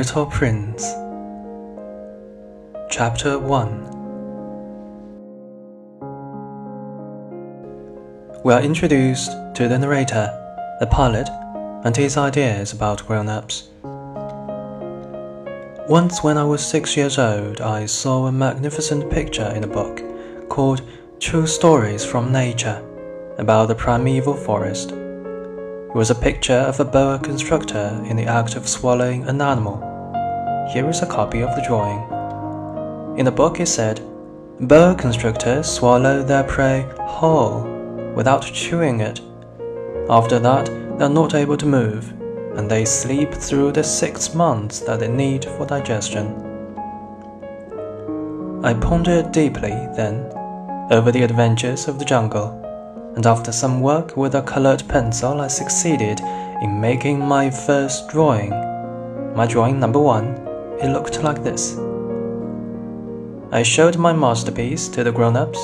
Little Prince Chapter 1 We are introduced to the narrator, the pilot, and his ideas about grown ups. Once, when I was six years old, I saw a magnificent picture in a book called True Stories from Nature about the primeval forest. It was a picture of a boa constrictor in the act of swallowing an animal. Here is a copy of the drawing. In the book, it said, Boa constrictors swallow their prey whole without chewing it. After that, they are not able to move, and they sleep through the six months that they need for digestion. I pondered deeply, then, over the adventures of the jungle and after some work with a colored pencil, I succeeded in making my first drawing. My drawing number one, it looked like this. I showed my masterpiece to the grown ups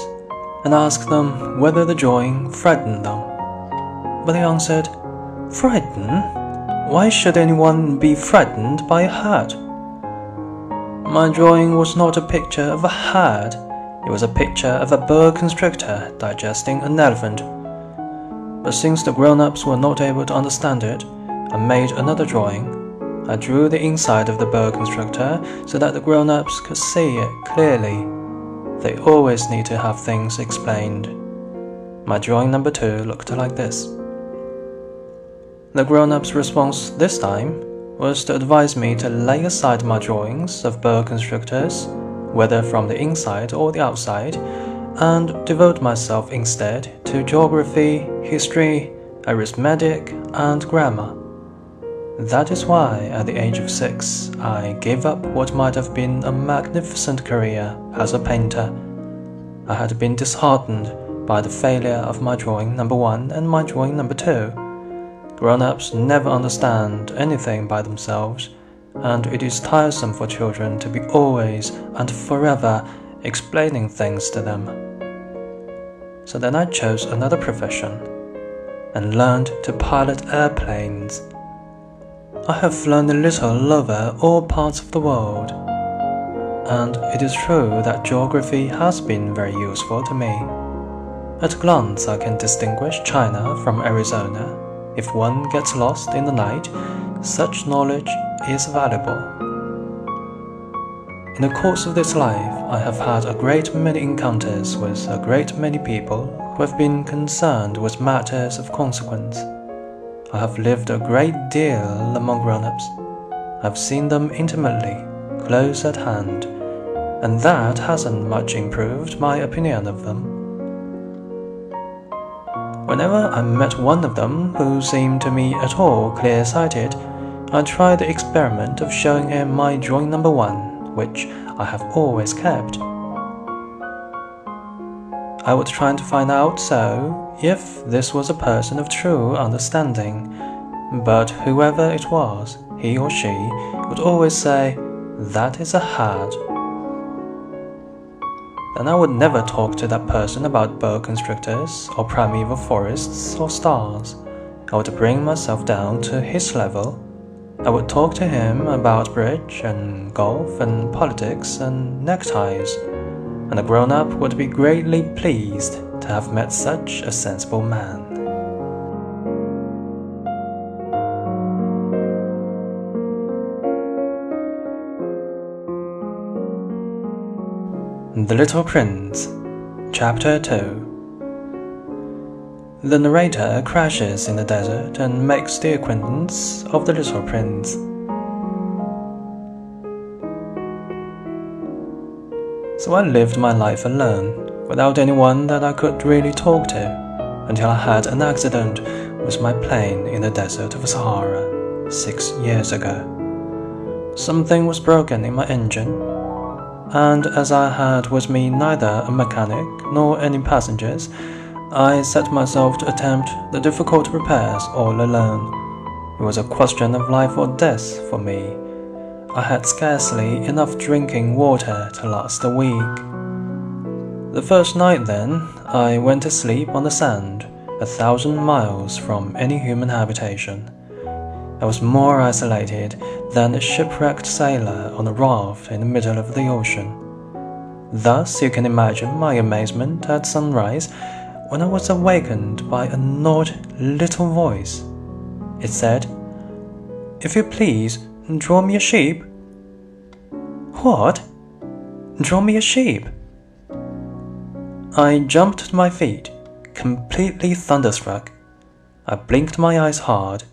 and asked them whether the drawing frightened them. But they answered, Frighten? Why should anyone be frightened by a hat? My drawing was not a picture of a hat it was a picture of a boa constrictor digesting an elephant. But since the grown ups were not able to understand it, I made another drawing. I drew the inside of the boa constrictor so that the grown ups could see it clearly. They always need to have things explained. My drawing number two looked like this. The grown up's response this time was to advise me to lay aside my drawings of boa constrictors whether from the inside or the outside, and devote myself instead to geography, history, arithmetic, and grammar. That is why, at the age of six, I gave up what might have been a magnificent career as a painter. I had been disheartened by the failure of my drawing number one and my drawing number two. Grown ups never understand anything by themselves and it is tiresome for children to be always and forever explaining things to them. So then I chose another profession and learned to pilot airplanes. I have a little over all parts of the world, and it is true that geography has been very useful to me. At a glance, I can distinguish China from Arizona. If one gets lost in the night, such knowledge is valuable. In the course of this life, I have had a great many encounters with a great many people who have been concerned with matters of consequence. I have lived a great deal among grown ups. I have seen them intimately, close at hand, and that hasn't much improved my opinion of them. Whenever I met one of them who seemed to me at all clear sighted, I tried the experiment of showing him my drawing number one, which I have always kept. I was trying to find out so if this was a person of true understanding, but whoever it was, he or she would always say, That is a hat. Then I would never talk to that person about boa constrictors or primeval forests or stars. I would bring myself down to his level I would talk to him about bridge and golf and politics and neckties, and the grown up would be greatly pleased to have met such a sensible man. The Little Prince, Chapter 2 the narrator crashes in the desert and makes the acquaintance of the little prince. So I lived my life alone, without anyone that I could really talk to, until I had an accident with my plane in the desert of Sahara six years ago. Something was broken in my engine, and as I had with me neither a mechanic nor any passengers, I set myself to attempt the difficult repairs all alone. It was a question of life or death for me. I had scarcely enough drinking water to last a week. The first night, then, I went to sleep on the sand, a thousand miles from any human habitation. I was more isolated than a shipwrecked sailor on a raft in the middle of the ocean. Thus, you can imagine my amazement at sunrise when I was awakened by an odd little voice. It said, If you please, draw me a sheep. What? Draw me a sheep? I jumped to my feet, completely thunderstruck. I blinked my eyes hard.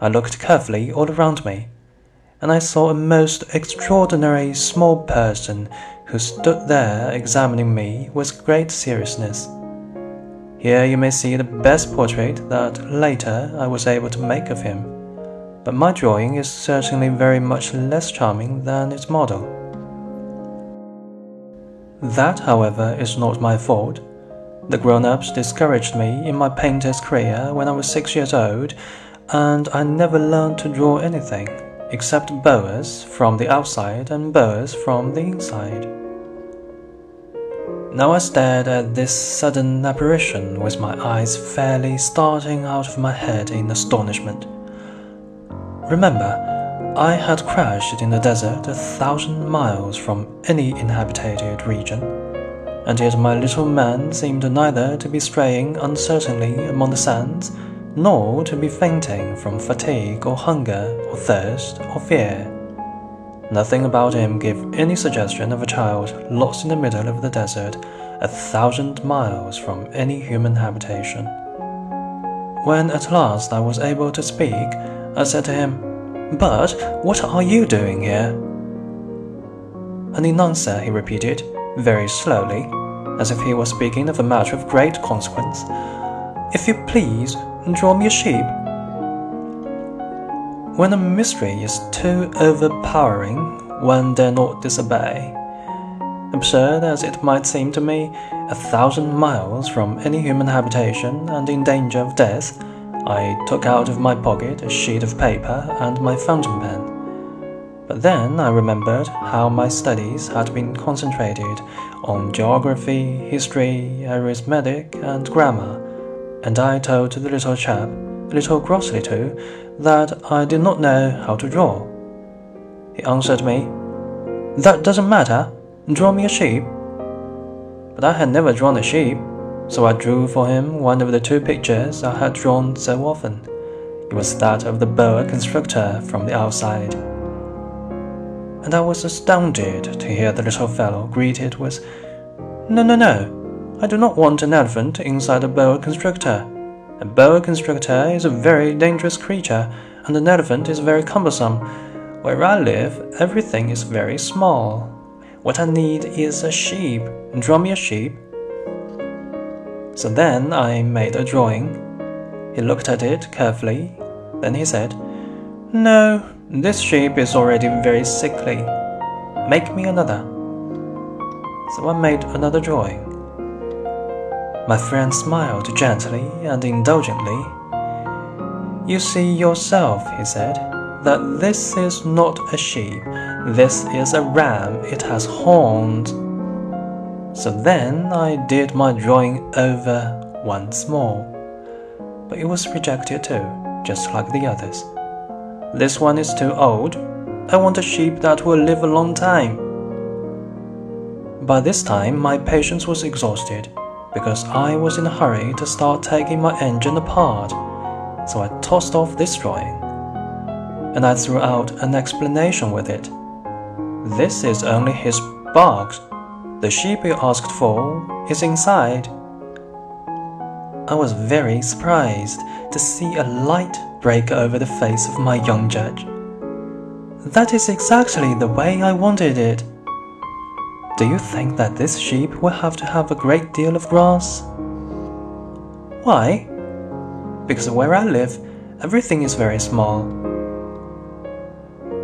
I looked carefully all around me, and I saw a most extraordinary small person who stood there examining me with great seriousness. Here you may see the best portrait that later I was able to make of him, but my drawing is certainly very much less charming than its model. That, however, is not my fault. The grown ups discouraged me in my painter's career when I was six years old, and I never learned to draw anything except boas from the outside and boas from the inside. Now I stared at this sudden apparition with my eyes fairly starting out of my head in astonishment. Remember, I had crashed in the desert a thousand miles from any inhabited region, and yet my little man seemed neither to be straying uncertainly among the sands, nor to be fainting from fatigue or hunger or thirst or fear. Nothing about him gave any suggestion of a child lost in the middle of the desert, a thousand miles from any human habitation. When at last I was able to speak, I said to him, But what are you doing here? And in answer, he repeated, very slowly, as if he was speaking of a matter of great consequence, If you please, draw me a sheep. When a mystery is too overpowering, one dare not disobey. Absurd as it might seem to me, a thousand miles from any human habitation and in danger of death, I took out of my pocket a sheet of paper and my fountain pen. But then I remembered how my studies had been concentrated on geography, history, arithmetic, and grammar, and I told the little chap, a little grossly too, that I did not know how to draw. He answered me, That doesn't matter, draw me a sheep. But I had never drawn a sheep, so I drew for him one of the two pictures I had drawn so often. It was that of the boa constrictor from the outside. And I was astounded to hear the little fellow greet it with, No, no, no, I do not want an elephant inside a boa constrictor. A boa constrictor is a very dangerous creature, and an elephant is very cumbersome. Where I live, everything is very small. What I need is a sheep. Draw me a sheep. So then I made a drawing. He looked at it carefully. Then he said, No, this sheep is already very sickly. Make me another. So I made another drawing. My friend smiled gently and indulgently. You see yourself, he said, that this is not a sheep, this is a ram, it has horns. So then I did my drawing over once more. But it was rejected too, just like the others. This one is too old. I want a sheep that will live a long time. By this time, my patience was exhausted because I was in a hurry to start taking my engine apart, so I tossed off this drawing. And I threw out an explanation with it. This is only his box. The sheep you asked for is inside. I was very surprised to see a light break over the face of my young judge. That is exactly the way I wanted it. Do you think that this sheep will have to have a great deal of grass? Why? Because where I live, everything is very small.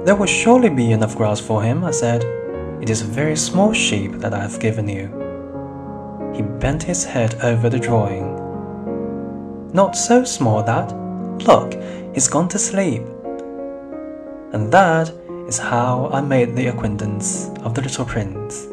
There will surely be enough grass for him, I said. It is a very small sheep that I have given you. He bent his head over the drawing. Not so small that. Look, he's gone to sleep. And that is how I made the acquaintance of the little prince.